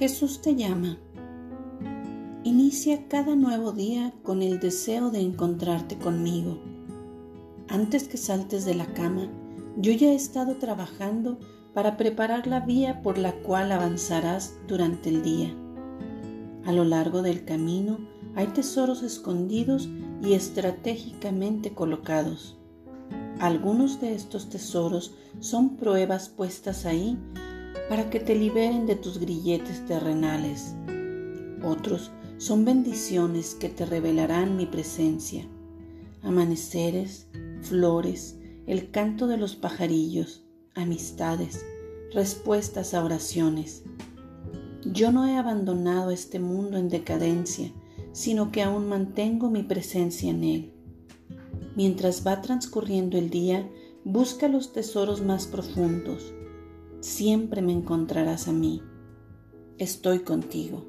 Jesús te llama. Inicia cada nuevo día con el deseo de encontrarte conmigo. Antes que saltes de la cama, yo ya he estado trabajando para preparar la vía por la cual avanzarás durante el día. A lo largo del camino hay tesoros escondidos y estratégicamente colocados. Algunos de estos tesoros son pruebas puestas ahí para que te liberen de tus grilletes terrenales. Otros son bendiciones que te revelarán mi presencia. Amaneceres, flores, el canto de los pajarillos, amistades, respuestas a oraciones. Yo no he abandonado este mundo en decadencia, sino que aún mantengo mi presencia en él. Mientras va transcurriendo el día, busca los tesoros más profundos, siempre me encontrarás a mí. Estoy contigo.